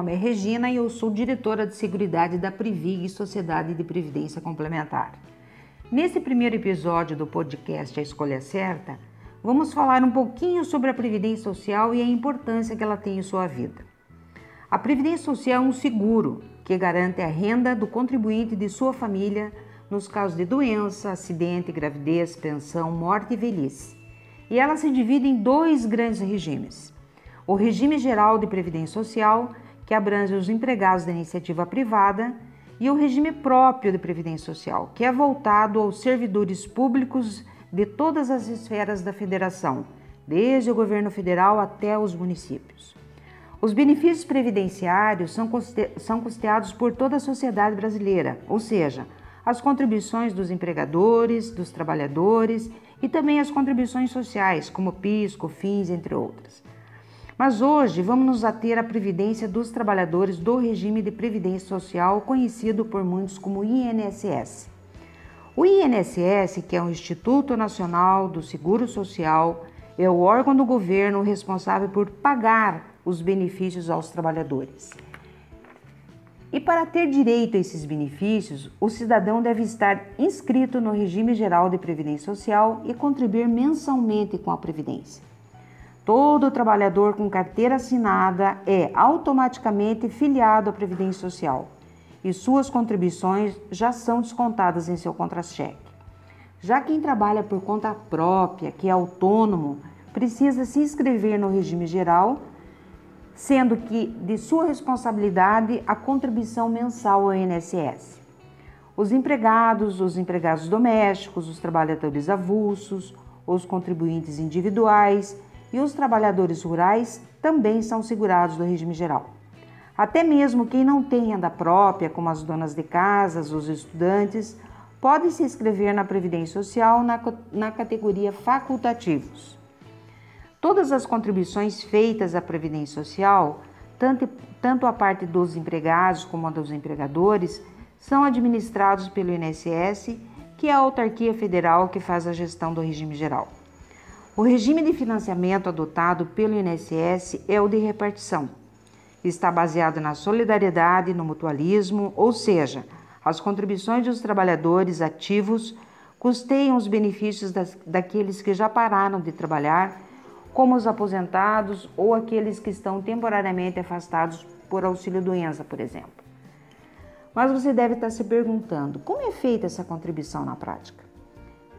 nome é Regina e eu sou diretora de Seguridade da Privig, Sociedade de Previdência Complementar. Nesse primeiro episódio do podcast A Escolha Certa, vamos falar um pouquinho sobre a Previdência Social e a importância que ela tem em sua vida. A Previdência Social é um seguro que garante a renda do contribuinte e de sua família nos casos de doença, acidente, gravidez, pensão, morte e velhice. E ela se divide em dois grandes regimes o regime geral de previdência social, que abrange os empregados da iniciativa privada, e o regime próprio de previdência social, que é voltado aos servidores públicos de todas as esferas da federação, desde o governo federal até os municípios. Os benefícios previdenciários são, custe são custeados por toda a sociedade brasileira, ou seja, as contribuições dos empregadores, dos trabalhadores e também as contribuições sociais, como PIS, COFINS, entre outras. Mas hoje vamos nos ater à previdência dos trabalhadores do regime de previdência social, conhecido por muitos como INSS. O INSS, que é o Instituto Nacional do Seguro Social, é o órgão do governo responsável por pagar os benefícios aos trabalhadores. E para ter direito a esses benefícios, o cidadão deve estar inscrito no Regime Geral de Previdência Social e contribuir mensalmente com a Previdência. Todo trabalhador com carteira assinada é automaticamente filiado à Previdência Social e suas contribuições já são descontadas em seu contra-cheque. Já quem trabalha por conta própria, que é autônomo, precisa se inscrever no regime geral, sendo que de sua responsabilidade a contribuição mensal ao INSS. Os empregados, os empregados domésticos, os trabalhadores avulsos, os contribuintes individuais e os trabalhadores rurais também são segurados do regime geral. Até mesmo quem não tem renda própria, como as donas de casas, os estudantes, pode se inscrever na Previdência Social na, na categoria facultativos. Todas as contribuições feitas à Previdência Social, tanto, tanto a parte dos empregados como a dos empregadores, são administrados pelo INSS, que é a autarquia federal que faz a gestão do regime geral. O regime de financiamento adotado pelo INSS é o de repartição. Está baseado na solidariedade, no mutualismo, ou seja, as contribuições dos trabalhadores ativos custeiam os benefícios das, daqueles que já pararam de trabalhar, como os aposentados ou aqueles que estão temporariamente afastados por auxílio-doença, por exemplo. Mas você deve estar se perguntando como é feita essa contribuição na prática?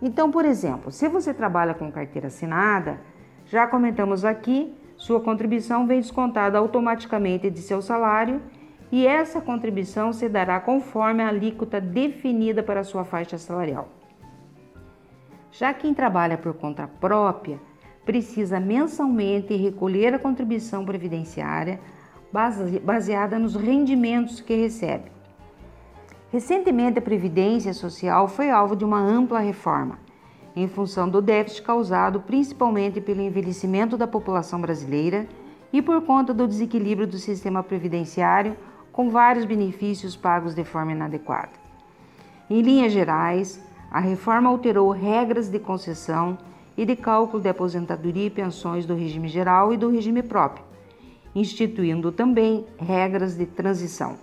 Então, por exemplo, se você trabalha com carteira assinada, já comentamos aqui, sua contribuição vem descontada automaticamente de seu salário e essa contribuição se dará conforme a alíquota definida para sua faixa salarial. Já quem trabalha por conta própria precisa mensalmente recolher a contribuição previdenciária baseada nos rendimentos que recebe. Recentemente, a Previdência Social foi alvo de uma ampla reforma, em função do déficit causado principalmente pelo envelhecimento da população brasileira e por conta do desequilíbrio do sistema previdenciário, com vários benefícios pagos de forma inadequada. Em linhas gerais, a reforma alterou regras de concessão e de cálculo de aposentadoria e pensões do regime geral e do regime próprio, instituindo também regras de transição.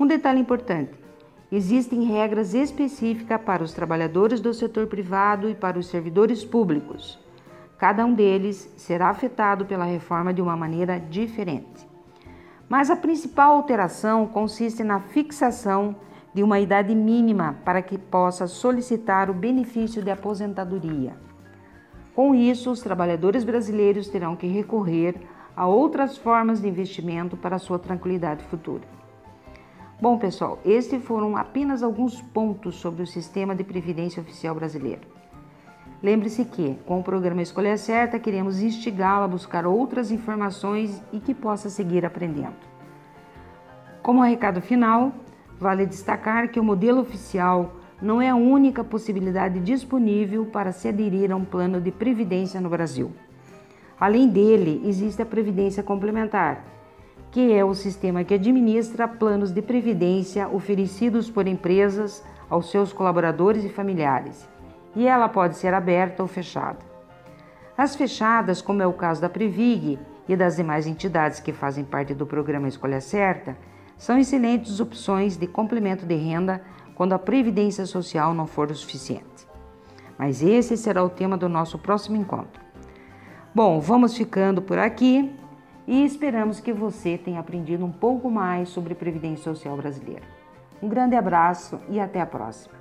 Um detalhe importante: Existem regras específicas para os trabalhadores do setor privado e para os servidores públicos. Cada um deles será afetado pela reforma de uma maneira diferente. Mas a principal alteração consiste na fixação de uma idade mínima para que possa solicitar o benefício de aposentadoria. Com isso, os trabalhadores brasileiros terão que recorrer a outras formas de investimento para sua tranquilidade futura. Bom, pessoal, estes foram apenas alguns pontos sobre o sistema de previdência oficial brasileiro. Lembre-se que, com o programa Escolha Certa, queremos instigá-lo a buscar outras informações e que possa seguir aprendendo. Como recado final, vale destacar que o modelo oficial não é a única possibilidade disponível para se aderir a um plano de previdência no Brasil. Além dele, existe a previdência complementar que é o sistema que administra planos de previdência oferecidos por empresas aos seus colaboradores e familiares, e ela pode ser aberta ou fechada. As fechadas, como é o caso da Previg, e das demais entidades que fazem parte do programa Escolha Certa são excelentes opções de complemento de renda quando a previdência social não for o suficiente. Mas esse será o tema do nosso próximo encontro. Bom, vamos ficando por aqui e esperamos que você tenha aprendido um pouco mais sobre previdência social brasileira. Um grande abraço e até a próxima.